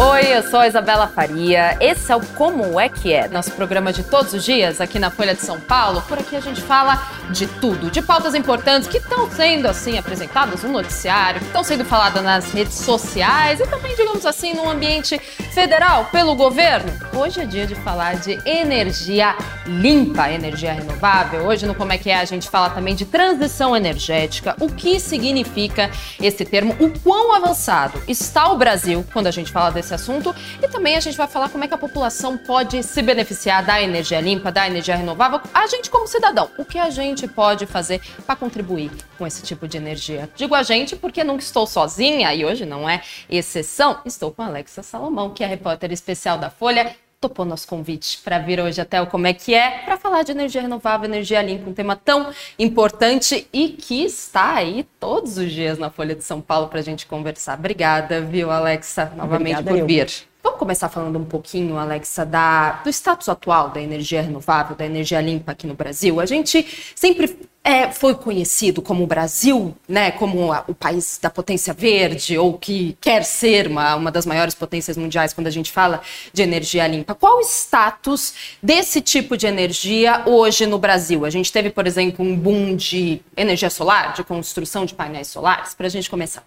Oi, eu sou a Isabela Faria. Esse é o Como é que é, nosso programa de todos os dias aqui na Folha de São Paulo. Por aqui a gente fala de tudo, de pautas importantes que estão sendo assim apresentadas no noticiário, que estão sendo faladas nas redes sociais e também, digamos assim, no ambiente federal pelo governo. Hoje é dia de falar de energia limpa, energia renovável. Hoje no Como é que é a gente fala também de transição energética, o que significa esse termo, o quão avançado está o Brasil quando a gente fala desse esse assunto e também a gente vai falar como é que a população pode se beneficiar da energia limpa, da energia renovável. A gente, como cidadão, o que a gente pode fazer para contribuir com esse tipo de energia? Digo a gente porque nunca estou sozinha e hoje não é exceção. Estou com a Alexa Salomão, que é repórter especial da Folha topou nosso convite para vir hoje até o Como é que é, para falar de energia renovável, energia limpa, um tema tão importante e que está aí todos os dias na Folha de São Paulo para a gente conversar. Obrigada, viu, Alexa, novamente Obrigada, por vir. Vamos começar falando um pouquinho, Alexa, da, do status atual da energia renovável, da energia limpa aqui no Brasil. A gente sempre é, foi conhecido como o Brasil, né, como a, o país da potência verde, ou que quer ser uma, uma das maiores potências mundiais quando a gente fala de energia limpa. Qual o status desse tipo de energia hoje no Brasil? A gente teve, por exemplo, um boom de energia solar, de construção de painéis solares, para a gente começar.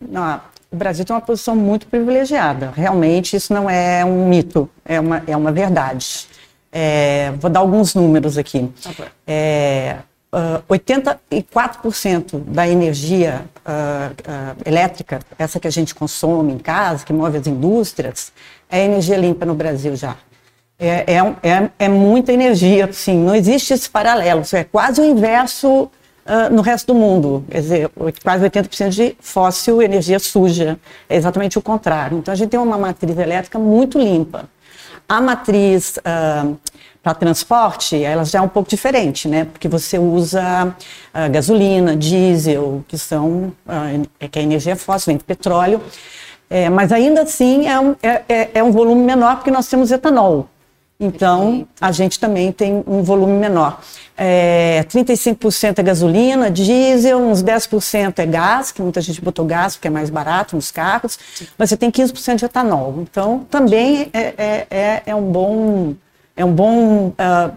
Não, o Brasil tem uma posição muito privilegiada. Realmente, isso não é um mito, é uma, é uma verdade. É, vou dar alguns números aqui. Okay. É, uh, 84% da energia uh, uh, elétrica, essa que a gente consome em casa, que move as indústrias, é energia limpa no Brasil já. É, é, é, é muita energia, sim, não existe esse paralelo, é quase o inverso no resto do mundo. Quer dizer, quase 80% de fóssil, energia suja. É exatamente o contrário. Então, a gente tem uma matriz elétrica muito limpa. A matriz uh, para transporte, ela já é um pouco diferente, né? Porque você usa uh, gasolina, diesel, que são uh, que a energia é fóssil, vem do petróleo. É, mas ainda assim é um, é, é, é um volume menor porque nós temos etanol. Então, a gente também tem um volume menor. É, 35% é gasolina, diesel, uns 10% é gás, que muita gente botou gás porque é mais barato nos carros, mas você tem 15% de etanol. Então, também é, é, é, é um bom, é um bom uh,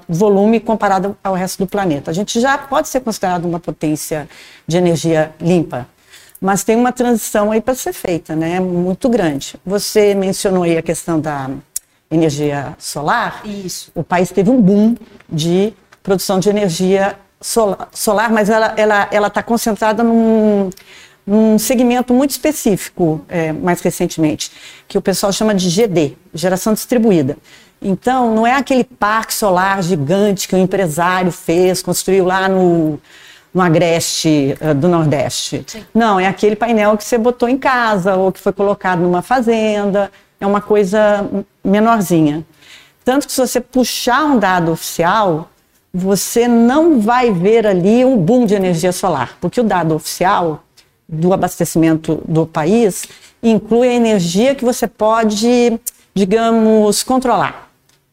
volume comparado ao resto do planeta. A gente já pode ser considerado uma potência de energia limpa, mas tem uma transição aí para ser feita, né? Muito grande. Você mencionou aí a questão da energia solar, Isso. o país teve um boom de produção de energia solar, solar mas ela está ela, ela tá concentrada num, num segmento muito específico, é, mais recentemente, que o pessoal chama de GD, geração distribuída. Então, não é aquele parque solar gigante que o empresário fez, construiu lá no, no agreste uh, do Nordeste. Sim. Não, é aquele painel que você botou em casa ou que foi colocado numa fazenda é uma coisa menorzinha. Tanto que se você puxar um dado oficial, você não vai ver ali um boom de energia solar, porque o dado oficial do abastecimento do país inclui a energia que você pode, digamos, controlar.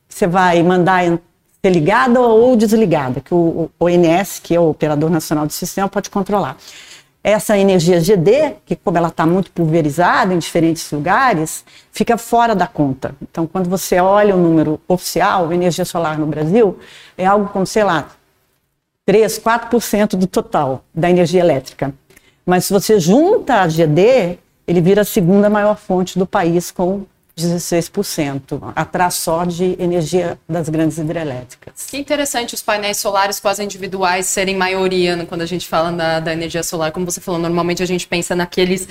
Você vai mandar ser ligada ou desligada, que o ONS, que é o Operador Nacional do Sistema, pode controlar essa energia GD, que como ela está muito pulverizada em diferentes lugares, fica fora da conta. Então, quando você olha o número oficial, energia solar no Brasil, é algo como, sei lá, 3, 4% do total da energia elétrica. Mas se você junta a GD, ele vira a segunda maior fonte do país com 16%, atrás só de energia das grandes hidrelétricas. Que interessante os painéis solares quase individuais serem maioria quando a gente fala da, da, energia solar. Como você falou, normalmente a gente pensa naqueles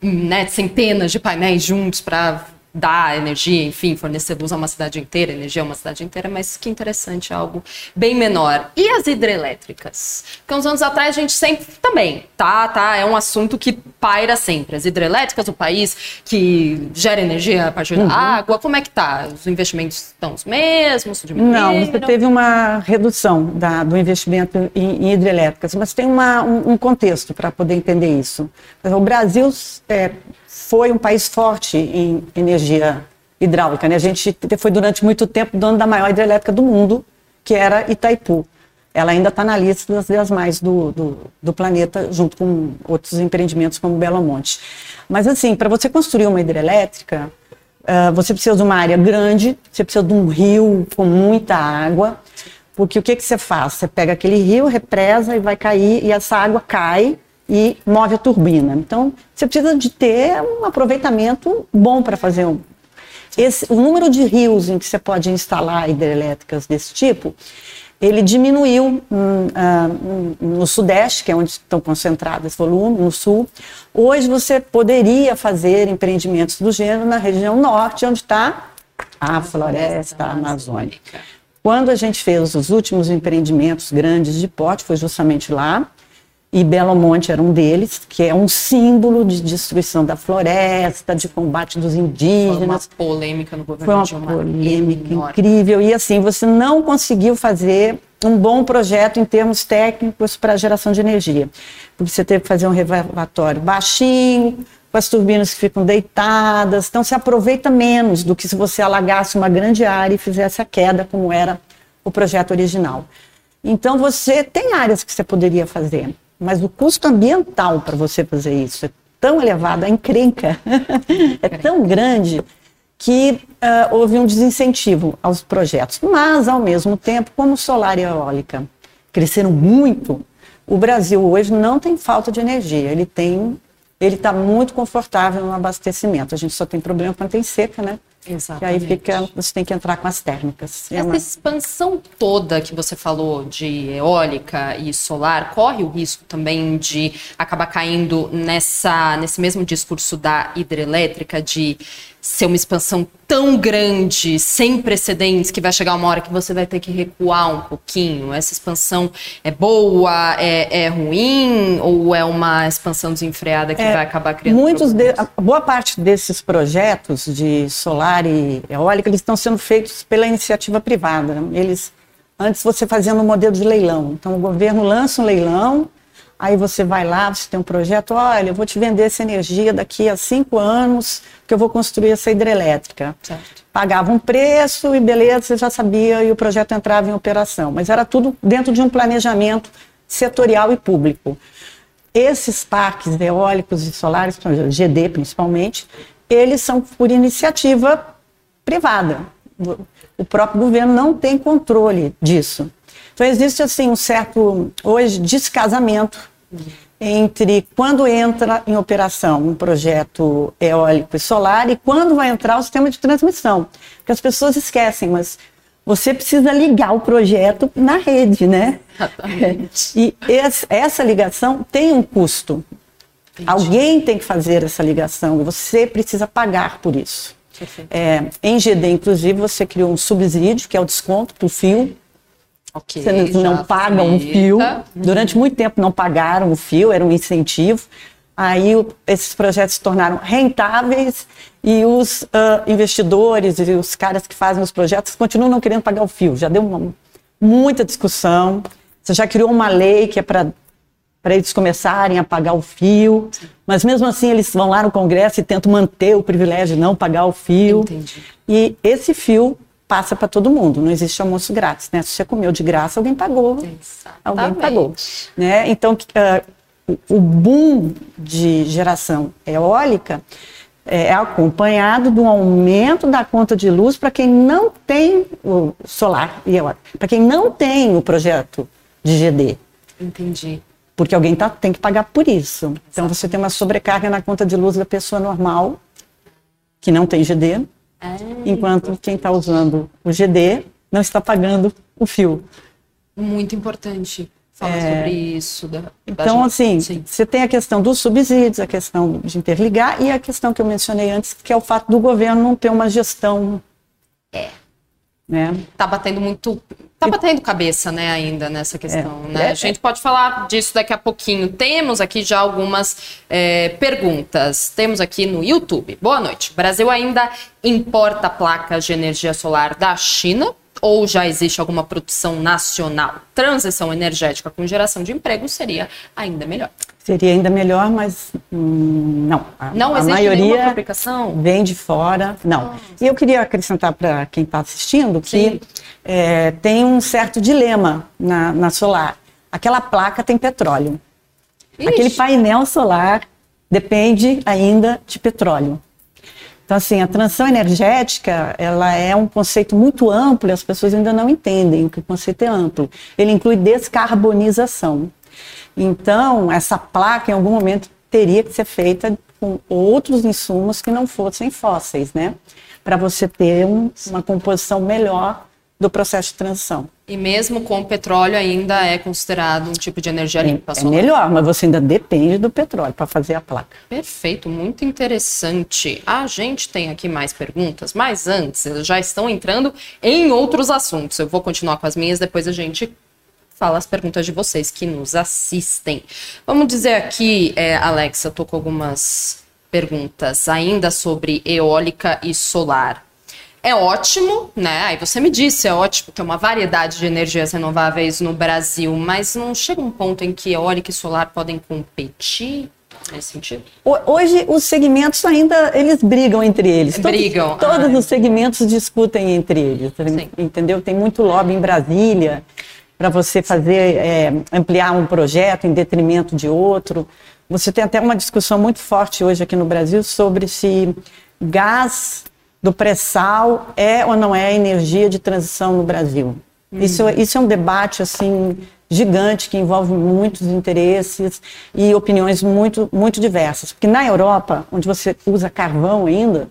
né, centenas de painéis juntos para dar energia, enfim, fornecer luz a uma cidade inteira, energia a uma cidade inteira, mas que interessante, algo bem menor. E as hidrelétricas? Porque uns anos atrás a gente sempre também, tá, tá, é um assunto que paira sempre. As hidrelétricas, o país que gera energia a partir uhum. da água, como é que tá? Os investimentos estão os mesmos? Não, você teve uma redução da, do investimento em, em, hidrelétricas, mas tem uma, um, um contexto para poder entender isso. O Brasil é, foi um país forte em energia hidráulica. Né? A gente foi durante muito tempo dono da maior hidrelétrica do mundo, que era Itaipu. Ela ainda está na lista das, mais do, do, do, planeta, junto com outros empreendimentos como Belo Monte. Mas assim, para você construir uma hidrelétrica, uh, você precisa de uma área grande, você precisa de um rio com muita água, porque o que, que você faz? Você pega aquele rio, represa e vai cair, e essa água cai e move a turbina. Então, você precisa de ter um aproveitamento bom para fazer um. Esse, o número de rios em que você pode instalar hidrelétricas desse tipo, ele diminuiu hum, uh, no Sudeste, que é onde estão concentrados esse volume, no Sul. Hoje você poderia fazer empreendimentos do gênero na região Norte, onde está a floresta amazônica. Quando a gente fez os últimos empreendimentos grandes de porte, foi justamente lá e Belo Monte era um deles, que é um símbolo de destruição da floresta, de combate dos indígenas. Foi uma polêmica no governo Foi uma polêmica enorme. incrível. E assim, você não conseguiu fazer um bom projeto em termos técnicos para a geração de energia. Porque você teve que fazer um reservatório baixinho, com as turbinas que ficam deitadas. Então, se aproveita menos do que se você alagasse uma grande área e fizesse a queda, como era o projeto original. Então, você tem áreas que você poderia fazer. Mas o custo ambiental para você fazer isso é tão elevado, a encrenca é tão grande que uh, houve um desincentivo aos projetos. Mas, ao mesmo tempo, como solar e eólica cresceram muito, o Brasil hoje não tem falta de energia, ele tem, ele está muito confortável no abastecimento. A gente só tem problema quando tem seca, né? Exatamente. E aí fica, você tem que entrar com as térmicas. É Essa uma... expansão toda que você falou de eólica e solar, corre o risco também de acabar caindo nessa, nesse mesmo discurso da hidrelétrica de ser uma expansão tão grande, sem precedentes, que vai chegar uma hora que você vai ter que recuar um pouquinho? Essa expansão é boa, é, é ruim, ou é uma expansão desenfreada que é, vai acabar criando muitos de, Boa parte desses projetos de solar e eólica, eles estão sendo feitos pela iniciativa privada. Eles, antes você fazia no modelo de leilão. Então o governo lança um leilão, Aí você vai lá, você tem um projeto, olha, eu vou te vender essa energia daqui a cinco anos, que eu vou construir essa hidrelétrica. Certo. Pagava um preço e beleza, você já sabia e o projeto entrava em operação. Mas era tudo dentro de um planejamento setorial e público. Esses parques eólicos e solares, GD principalmente, eles são por iniciativa privada. O próprio governo não tem controle disso. Então existe assim um certo hoje descasamento entre quando entra em operação um projeto eólico e solar e quando vai entrar o sistema de transmissão. Porque as pessoas esquecem, mas você precisa ligar o projeto na rede, né? Exatamente. E essa ligação tem um custo. Entendi. Alguém tem que fazer essa ligação e você precisa pagar por isso. É, em GD, inclusive, você criou um subsídio, que é o desconto para o fio, Okay, Você não, pagam o fio. Uhum. Durante muito tempo não pagaram o fio, era um incentivo. Aí o, esses projetos se tornaram rentáveis e os uh, investidores e os caras que fazem os projetos continuam não querendo pagar o fio. Já deu uma, muita discussão. Você já criou uma lei que é para para eles começarem a pagar o fio, mas mesmo assim eles vão lá no Congresso e tentam manter o privilégio de não pagar o fio. Entendi. E esse fio passa para todo mundo, não existe almoço grátis, né? Se você comeu de graça, alguém pagou. Exatamente. Alguém pagou, né? Então, uh, o boom de geração eólica é acompanhado de um aumento da conta de luz para quem não tem o solar e eólica, para quem não tem o projeto de GD. Entendi. Porque alguém tá, tem que pagar por isso. Exato. Então você tem uma sobrecarga na conta de luz da pessoa normal, que não tem GD, ah, enquanto quem está usando o GD não está pagando o fio. Muito importante falar é, sobre isso. Da, então, da assim, Sim. você tem a questão dos subsídios, a questão de interligar e a questão que eu mencionei antes, que é o fato do governo não ter uma gestão. É. Né? Tá batendo muito Tá batendo cabeça, né, ainda nessa questão, é, né? É, a gente pode falar disso daqui a pouquinho. Temos aqui já algumas é, perguntas. Temos aqui no YouTube. Boa noite. O Brasil ainda importa placas de energia solar da China ou já existe alguma produção nacional? Transição energética com geração de emprego seria ainda melhor. Seria ainda melhor, mas hum, não. A, não a maioria fabricação? vem de fora, não. Nossa. E eu queria acrescentar para quem está assistindo que é, tem um certo dilema na, na solar. Aquela placa tem petróleo. Ixi. Aquele painel solar depende ainda de petróleo. Então, assim, a transição energética, ela é um conceito muito amplo e as pessoas ainda não entendem que o conceito é amplo. Ele inclui descarbonização. Então, essa placa, em algum momento, teria que ser feita com outros insumos que não fossem fósseis, né? Para você ter um, uma composição melhor do processo de transição. E mesmo com o petróleo ainda é considerado um tipo de energia limpa? É, é melhor, mas você ainda depende do petróleo para fazer a placa. Perfeito, muito interessante. A gente tem aqui mais perguntas, mas antes, já estão entrando em outros assuntos. Eu vou continuar com as minhas, depois a gente fala as perguntas de vocês que nos assistem. Vamos dizer aqui, é, Alexa, eu tô com algumas perguntas ainda sobre eólica e solar. É ótimo, né? Aí você me disse, é ótimo ter uma variedade de energias renováveis no Brasil, mas não chega um ponto em que eólica e solar podem competir? Nesse sentido? Hoje os segmentos ainda eles brigam entre eles. Brigam. Todos, todos ah, os segmentos discutem entre eles, Sim. entendeu? Tem muito lobby em Brasília para você fazer é, ampliar um projeto em detrimento de outro. Você tem até uma discussão muito forte hoje aqui no Brasil sobre se gás do pré-sal é ou não é energia de transição no Brasil. Uhum. Isso, isso é um debate assim gigante que envolve muitos interesses e opiniões muito, muito diversas. Porque na Europa, onde você usa carvão ainda,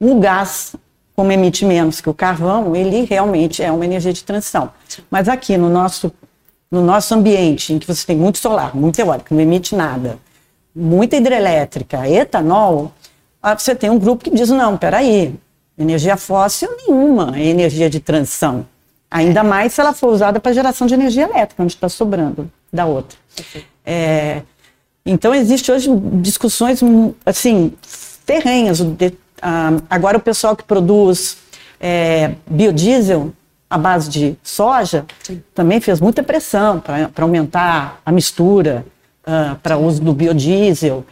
o gás como emite menos que o carvão, ele realmente é uma energia de transição. Mas aqui no nosso, no nosso ambiente, em que você tem muito solar, muito eólico, não emite nada, muita hidrelétrica, etanol, você tem um grupo que diz, não, peraí, energia fóssil nenhuma é energia de transição. Ainda mais se ela for usada para geração de energia elétrica, onde está sobrando da outra. É, então, existe hoje discussões, assim, ferrenhas, ah, agora o pessoal que produz é, biodiesel à base de soja Sim. também fez muita pressão para aumentar a mistura uh, para uso do biodiesel.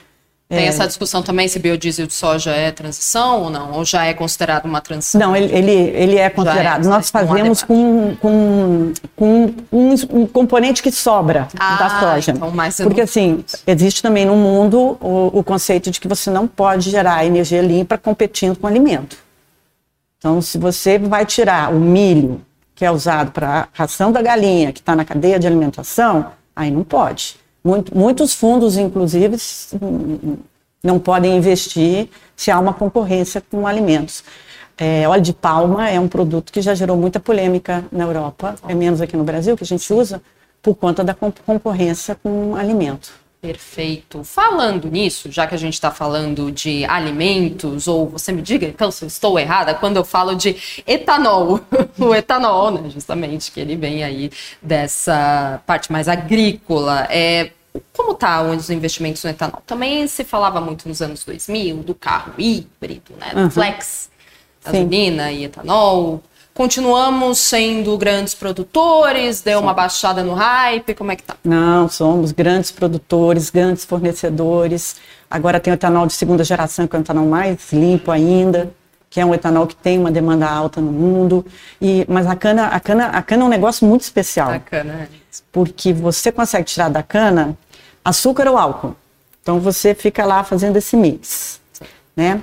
Tem é... essa discussão também se biodiesel de soja é transição ou não? Ou já é considerado uma transição? Não, ele, ele, ele é considerado. É, Nós fazemos com, com, com um, um, componente que sobra ah, da soja. Então mais Porque assim, existe também no mundo o, o conceito de que você não pode gerar energia limpa competindo com alimento. Então, se você vai tirar o milho que é usado para a ração da galinha, que está na cadeia de alimentação, aí não pode. Muito, muitos fundos, inclusive, não podem investir se há uma concorrência com alimentos. É, óleo de palma é um produto que já gerou muita polêmica na Europa, é menos aqui no Brasil, que a gente usa, por conta da concorrência com alimento. Perfeito. Falando nisso, já que a gente está falando de alimentos, ou você me diga então se eu estou errada, quando eu falo de etanol, o etanol, né, justamente, que ele vem aí dessa parte mais agrícola. É, como tá os investimentos no etanol? Também se falava muito nos anos 2000 do carro híbrido, né? Do uhum. flex, gasolina e etanol. Continuamos sendo grandes produtores? Deu uma baixada no hype? Como é que tá? Não, somos grandes produtores, grandes fornecedores. Agora tem o etanol de segunda geração, que é o etanol mais limpo ainda, que é um etanol que tem uma demanda alta no mundo. E, mas a cana, a cana, a cana é um negócio muito especial. A cana, é Porque você consegue tirar da cana açúcar ou álcool. Então você fica lá fazendo esse mix, né?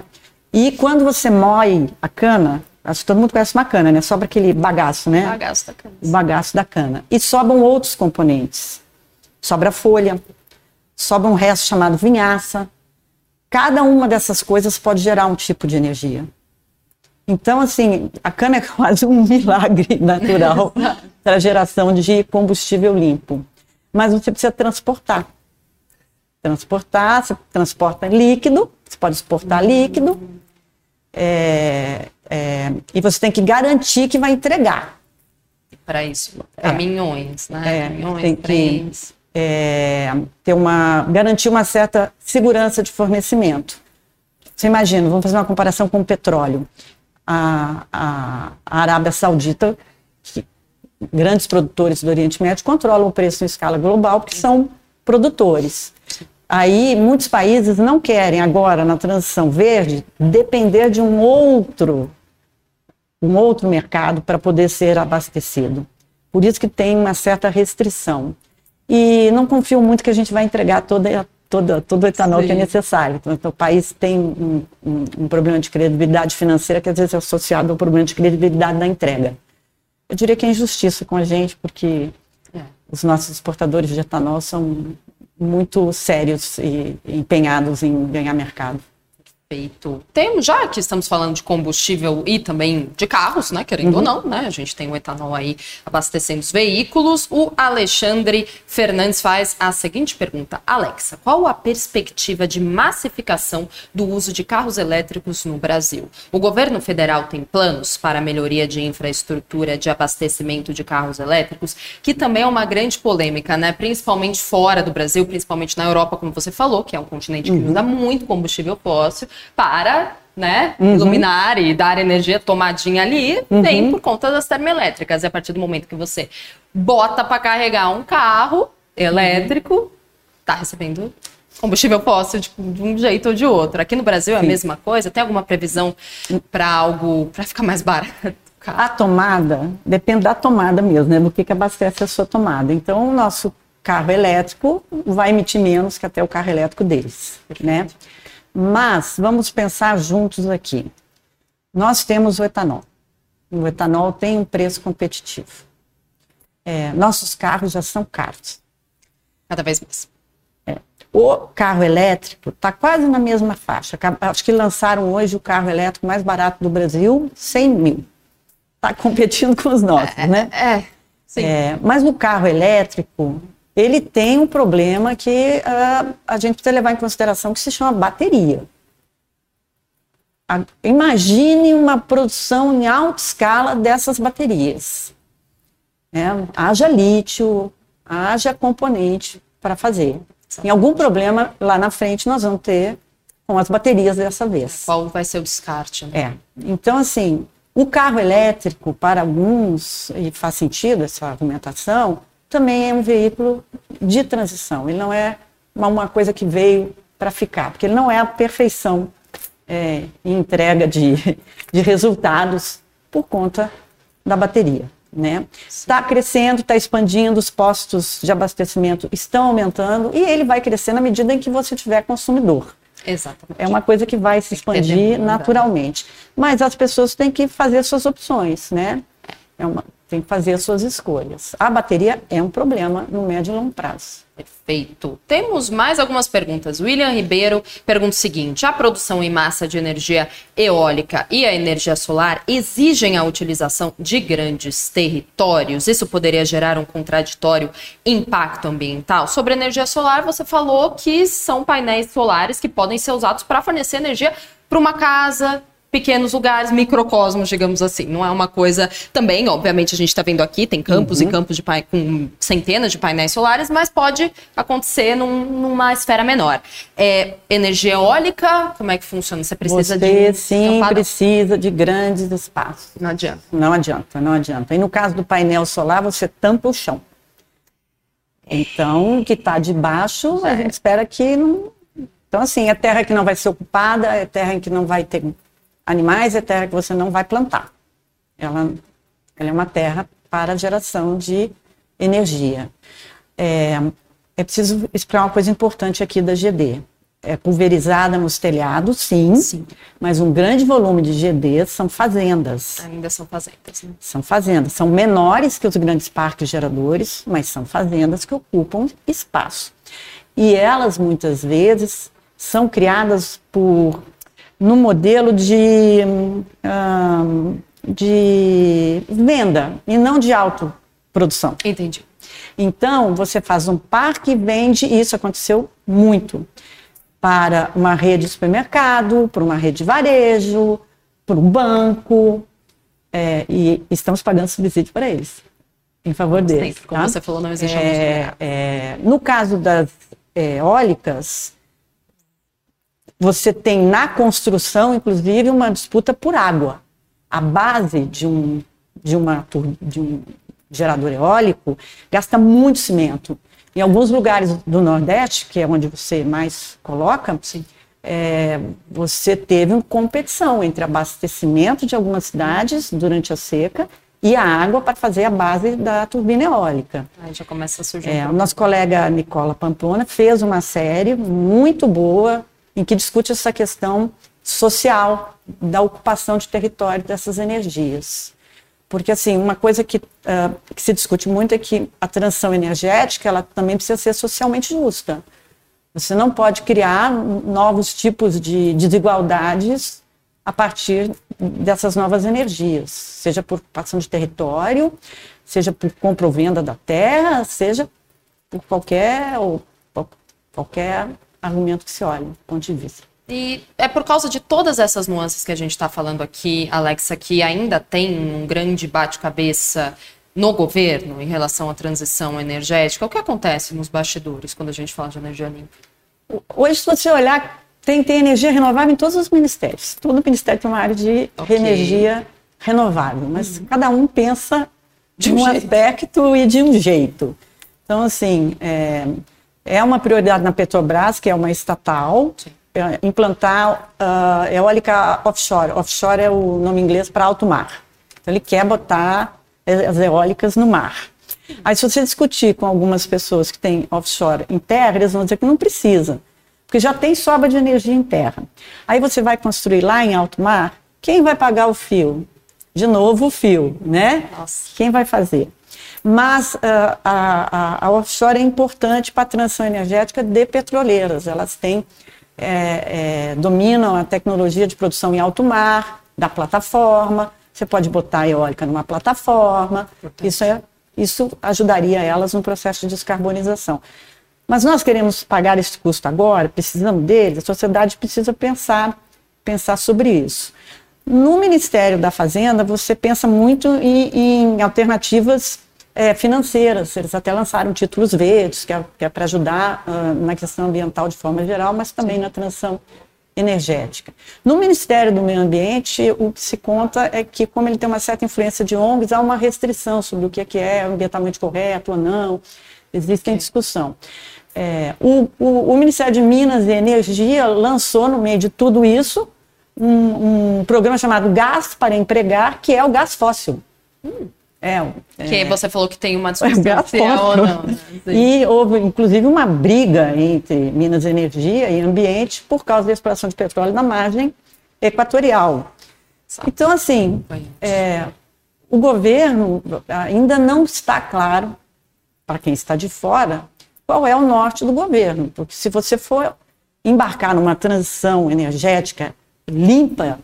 E quando você moe a cana, acho que todo mundo conhece uma cana, né? Sobra aquele bagaço, né? Bagaço da cana. O bagaço da cana. E sobram outros componentes. Sobra folha, sobra um resto chamado vinhaça. Cada uma dessas coisas pode gerar um tipo de energia. Então, assim, a cana é quase um milagre natural para a geração de combustível limpo. Mas você precisa transportar transportar, você transporta líquido, você pode exportar líquido, é, é, e você tem que garantir que vai entregar. Para isso, caminhões, é, né? É, caminhões, tem que é, ter uma, garantir uma certa segurança de fornecimento. Você imagina, vamos fazer uma comparação com o petróleo. A, a, a Arábia Saudita, que, grandes produtores do Oriente Médio, controlam o preço em escala global, porque são produtores. Aí, muitos países não querem agora, na transição verde, depender de um outro, um outro mercado para poder ser abastecido. Por isso que tem uma certa restrição. E não confio muito que a gente vai entregar toda, todo, todo o etanol Sim. que é necessário. Então, então, o país tem um, um, um, problema de credibilidade financeira que às vezes é associado ao problema de credibilidade da entrega. Eu diria que é injustiça com a gente, porque é. os nossos exportadores de etanol são muito sérios e empenhados em ganhar mercado. Temos, já que estamos falando de combustível e também de carros, né? Querendo uhum. ou não, né? A gente tem o etanol aí abastecendo os veículos. O Alexandre Fernandes faz a seguinte pergunta: Alexa, qual a perspectiva de massificação do uso de carros elétricos no Brasil? O governo federal tem planos para a melhoria de infraestrutura de abastecimento de carros elétricos, que também é uma grande polêmica, né? Principalmente fora do Brasil, principalmente na Europa, como você falou, que é um continente que uhum. usa muito combustível fóssil para né, uhum. iluminar e dar energia tomadinha ali, uhum. tem por conta das termoelétricas. E a partir do momento que você bota para carregar um carro elétrico, uhum. tá recebendo combustível fóssil de, de, um jeito ou de outro. Aqui no Brasil é a mesma coisa? Tem alguma previsão para algo para ficar mais barato? A tomada depende da tomada mesmo, né? Do que, que abastece a sua tomada. Então, o nosso carro elétrico vai emitir menos que até o carro elétrico deles, né? Mas vamos pensar juntos aqui. Nós temos o etanol. O etanol tem um preço competitivo. É, nossos carros já são caros. Cada vez mais. É. O carro elétrico está quase na mesma faixa. Acho que lançaram hoje o carro elétrico mais barato do Brasil, 100 mil. Está competindo com os nossos, é, né? É, sim. É, mas o carro elétrico, ele tem um problema que uh, a gente precisa levar em consideração que se chama bateria. A, imagine uma produção em alta escala dessas baterias. É, haja lítio, haja componente para fazer. Em algum problema lá na frente nós vamos ter com as baterias dessa vez. Qual vai ser o descarte? Né? É. Então, assim, o carro elétrico, para alguns, e faz sentido essa argumentação, também é um veículo de transição. Ele não é uma coisa que veio para ficar, porque ele não é a perfeição é, em entrega de, de resultados por conta da bateria. Né? Está crescendo, está expandindo, os postos de abastecimento estão aumentando e ele vai crescer na medida em que você tiver consumidor. Exatamente. É uma coisa que vai se expandir naturalmente. Mas as pessoas têm que fazer suas opções, né? É uma, tem que fazer as suas escolhas. A bateria é um problema no médio e longo prazo. Perfeito. Temos mais algumas perguntas. William Ribeiro pergunta o seguinte: a produção em massa de energia eólica e a energia solar exigem a utilização de grandes territórios? Isso poderia gerar um contraditório impacto ambiental? Sobre energia solar, você falou que são painéis solares que podem ser usados para fornecer energia para uma casa, pequenos lugares, microcosmos, digamos assim. Não é uma coisa. Também, obviamente, a gente está vendo aqui, tem campos uhum. e campos de com centenas de painéis solares, mas pode acontecer num, numa esfera menor. É, energia eólica, como é que funciona? Você precisa Você, de. Sim, precisa de grandes espaços. Não adianta. Não adianta, não adianta. E no caso do painel solar, você tampa o chão. Então, o que está debaixo, a gente espera que não. Então, assim, é terra que não vai ser ocupada, é terra em que não vai ter animais é terra que você não vai plantar. Ela, ela é uma terra para geração de energia. É, é preciso explicar uma coisa importante aqui da GD. É pulverizada nos telhados, sim, sim, mas um grande volume de GD são fazendas. Ainda são fazendas, né? São fazendas. São menores que os grandes parques geradores, mas são fazendas que ocupam espaço. E elas, muitas vezes, são criadas por no modelo de, de venda e não de autoprodução. Entendi. Então, você faz um parque e vende, e isso aconteceu muito, para uma rede de supermercado, para uma rede de varejo, para um banco, é, e estamos pagando subsídio para eles, em favor deles. Como tá? você falou, não existe é, é, No caso das eólicas, você tem na construção, inclusive, uma disputa por água. A base de um, de uma, de um gerador eólico gasta muito cimento. Em alguns lugares do Nordeste, que é onde você mais coloca, é, você teve uma competição entre abastecimento de algumas cidades durante a seca e a água para fazer a base da turbina eólica. Aí já começa a surgir. É, o nosso colega Nicola Pamplona fez uma série muito boa em que discute essa questão social da ocupação de território dessas energias. Porque, assim, uma coisa que, uh, que se discute muito é que a transição energética ela também precisa ser socialmente justa. Você não pode criar novos tipos de desigualdades a partir dessas novas energias, seja por ocupação de território, seja por compra ou venda da terra, seja por qualquer, ou, qualquer argumento que se olhe, ponto de vista. E é por causa de todas essas nuances que a gente está falando aqui, Alexa, que ainda tem um grande bate-cabeça no governo em relação à transição energética. O que acontece nos bastidores quando a gente fala de energia limpa? Hoje, se você olhar, tem, tem energia renovável em todos os ministérios. Todo ministério tem uma área de okay. energia renovável, mas uhum. cada um pensa de um, um aspecto e de um jeito. Então, assim, é, é uma prioridade na Petrobras, que é uma estatal. É, implantar uh, eólica offshore. Offshore é o nome inglês para alto mar. Então ele quer botar as eólicas no mar. Aí se você discutir com algumas pessoas que têm offshore em terra, eles vão dizer que não precisa, porque já tem sobra de energia em terra. Aí você vai construir lá em alto mar, quem vai pagar o fio? De novo o fio, né? Nossa. Quem vai fazer? Mas uh, a, a, a offshore é importante para a transição energética de petroleiras. Elas têm é, é, dominam a tecnologia de produção em alto mar, da plataforma. Você pode botar a eólica numa plataforma. Isso, é, isso ajudaria elas no processo de descarbonização. Mas nós queremos pagar esse custo agora, precisamos dele, a sociedade precisa pensar, pensar sobre isso. No Ministério da Fazenda, você pensa muito em, em alternativas é, financeiras. Eles até lançaram títulos verdes, que é, é para ajudar uh, na questão ambiental de forma geral, mas também na transição energética. No Ministério do Meio Ambiente, o que se conta é que, como ele tem uma certa influência de ONGs, há uma restrição sobre o que é, que é ambientalmente correto ou não. Existe em discussão. É, o, o, o, Ministério de Minas e Energia lançou, no meio de tudo isso, um, um programa chamado Gás para Empregar, que é o gás fóssil. Hum. É, que é, você falou que tem uma discussão se é ou não. Né? E houve, inclusive, uma briga entre Minas Energia e Ambiente por causa da exploração de petróleo na margem equatorial. Então, assim, é, o governo ainda não está claro, para quem está de fora, qual é o norte do governo. Porque se você for embarcar numa transição energética limpa,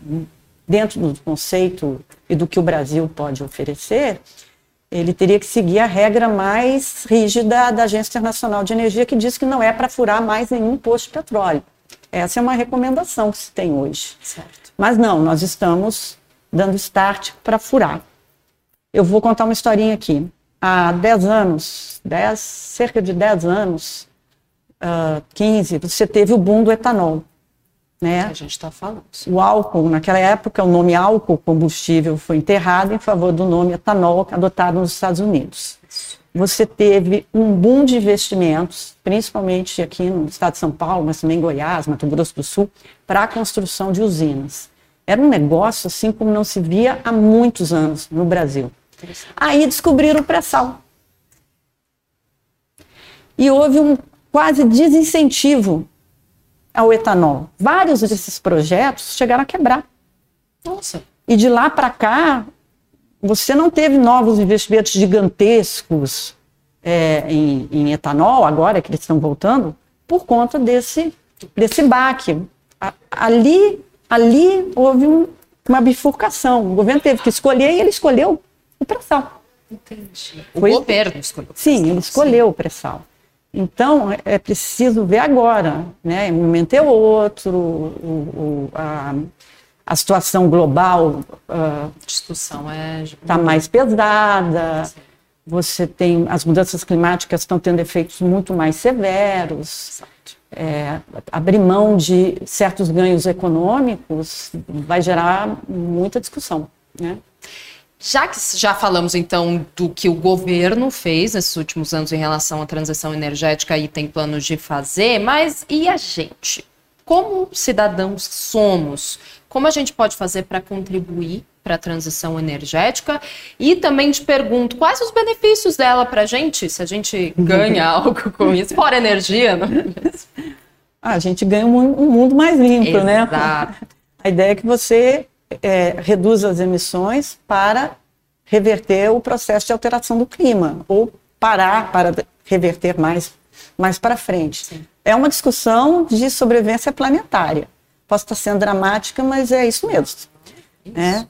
dentro do conceito e do que o Brasil pode oferecer, ele teria que seguir a regra mais rígida da Agência Internacional de Energia, que diz que não é para furar mais nenhum posto de petróleo. Essa é uma recomendação que se tem hoje. Certo. Mas não, nós estamos dando start para furar. Eu vou contar uma historinha aqui. Há 10 anos, 10, cerca de 10 anos, uh, 15, você teve o boom do etanol né? a gente está falando. O álcool, naquela época, o nome álcool combustível foi enterrado em favor do nome etanol adotado nos Estados Unidos. Você teve um boom de investimentos, principalmente aqui no estado de São Paulo, mas também em Goiás, Mato Grosso do Sul, para a construção de usinas. Era um negócio assim como não se via há muitos anos no Brasil. Aí descobriram o pré-sal. E houve um quase desincentivo ao etanol. Vários desses projetos chegaram a quebrar. Nossa. E de lá para cá, você não teve novos investimentos gigantescos é, em, em, etanol, agora que eles estão voltando, por conta desse, desse baque. A, ali, ali houve um, uma bifurcação. O governo teve que escolher e ele escolheu o pré-sal. Entendi. O Foi, governo escolheu. Sim, ele escolheu o pré-sal. Então, é preciso ver agora, né? Um momento é outro, o, o, a, a situação global uh, a discussão é está mais pesada. Sim. Você tem as mudanças climáticas estão tendo efeitos muito mais severos. É, abrir mão de certos ganhos econômicos vai gerar muita discussão, né? Já que já falamos então do que o governo fez nesses últimos anos em relação à transição energética e tem planos de fazer, mas e a gente? como cidadãos somos, como a gente pode fazer para contribuir para a transição energética? E também te pergunto, quais os benefícios dela para a gente, se a gente ganha algo com isso, fora energia, não é ah, a gente ganha um mundo mais limpo, Exato. né? A ideia é que você é, reduza as emissões para reverter o processo de alteração do clima, ou parar para reverter mais, mais para frente. Sim. É uma discussão de sobrevivência planetária. Posso estar sendo dramática, mas é isso mesmo. Isso. Né?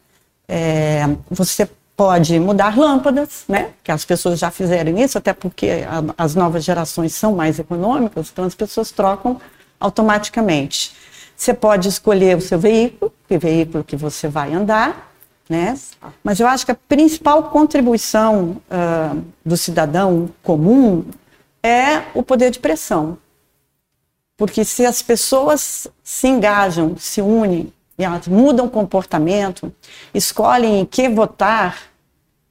É, você pode mudar lâmpadas, né? Que as pessoas já fizeram isso, até porque a, as novas gerações são mais econômicas, então as pessoas trocam automaticamente. Você pode escolher o seu veículo, que veículo que você vai andar, né? Mas eu acho que a principal contribuição uh, do cidadão comum é o poder de pressão. Porque se as pessoas se engajam, se unem, e elas mudam o comportamento, escolhem em que votar,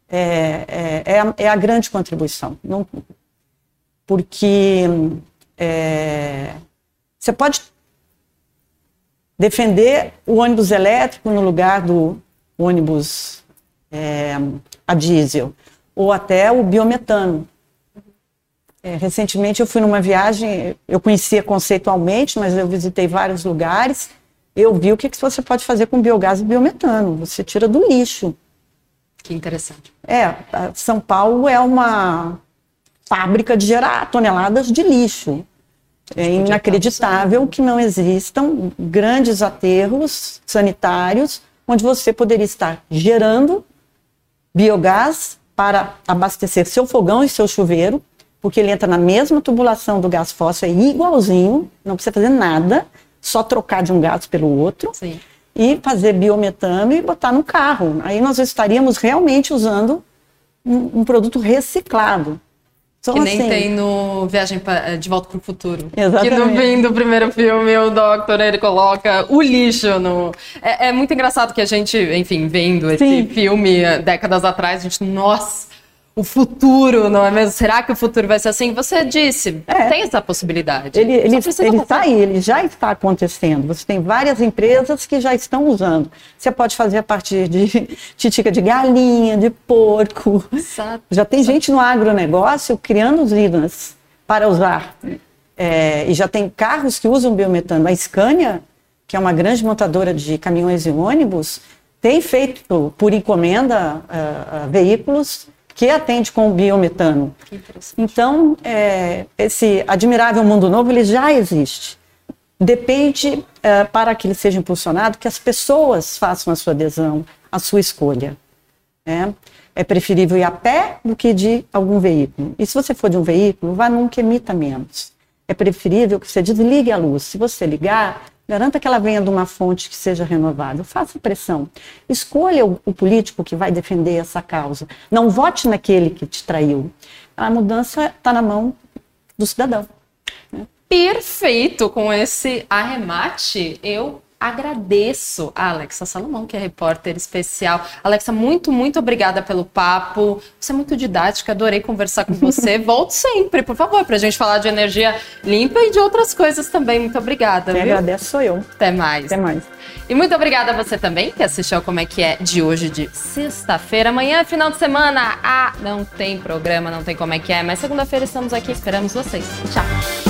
é, é, é, a, é a, grande contribuição. Não, porque é, você pode defender o ônibus elétrico no lugar do ônibus é, a diesel, ou até o biometano. É, recentemente eu fui numa viagem, eu conhecia conceitualmente, mas eu visitei vários lugares. Eu vi o que, que você pode fazer com biogás e biometano. Você tira do lixo. Que interessante. É, São Paulo é uma fábrica de gerar toneladas de lixo. É inacreditável que não existam grandes aterros sanitários onde você poderia estar gerando biogás para abastecer seu fogão e seu chuveiro, porque ele entra na mesma tubulação do gás fóssil, é igualzinho, não precisa fazer nada, só trocar de um gás pelo outro. Sim. E fazer biometano e botar no carro. Aí nós estaríamos realmente usando um, um produto reciclado. Que nem assim, tem no Viagem eh, de Volta para o Futuro. Exatamente. Que no fim do primeiro filme, o Doctor, ele coloca o lixo no... É, é muito engraçado que a gente, enfim, vendo esse Sim. filme eh, décadas atrás, a gente, nossa o futuro, não é mesmo? Será que o futuro vai ser assim? Você disse, é. tem essa possibilidade. Ele, ele, ele está aí, ele já está acontecendo. Você tem várias empresas que já estão usando. Você pode fazer a partir de titica de galinha, de porco. Exato. Já tem Exato. gente no agronegócio criando usinas para usar. É, e já tem carros que usam biometano. A Scania, que é uma grande montadora de caminhões e ônibus, tem feito por encomenda uh, uh, veículos que atende com o biometano. Então, é, esse admirável mundo novo ele já existe. Depende, é, para que ele seja impulsionado, que as pessoas façam a sua adesão, a sua escolha. É, é preferível ir a pé do que de algum veículo. E se você for de um veículo, vá num que emita menos. É preferível que você desligue a luz. Se você ligar, Garanta que ela venha de uma fonte que seja renovável. Faça pressão. Escolha o, o político que vai defender essa causa. Não vote naquele que te traiu. A mudança está na mão do cidadão. Né? Perfeito! Com esse arremate, eu agradeço a Alexa Salomão, que é repórter especial. Alexa, muito, muito obrigada pelo papo. Você é muito didática, adorei conversar com você. Volte sempre, por favor, para a gente falar de energia limpa e de outras coisas também. Muito obrigada. Quem agradeço sou eu. Até mais. Até mais. E muito obrigada a você também que assistiu Como é que é de hoje, de sexta-feira. Amanhã, final de semana, ah, não tem programa, não tem como é que é, mas segunda-feira estamos aqui, esperamos vocês. Tchau.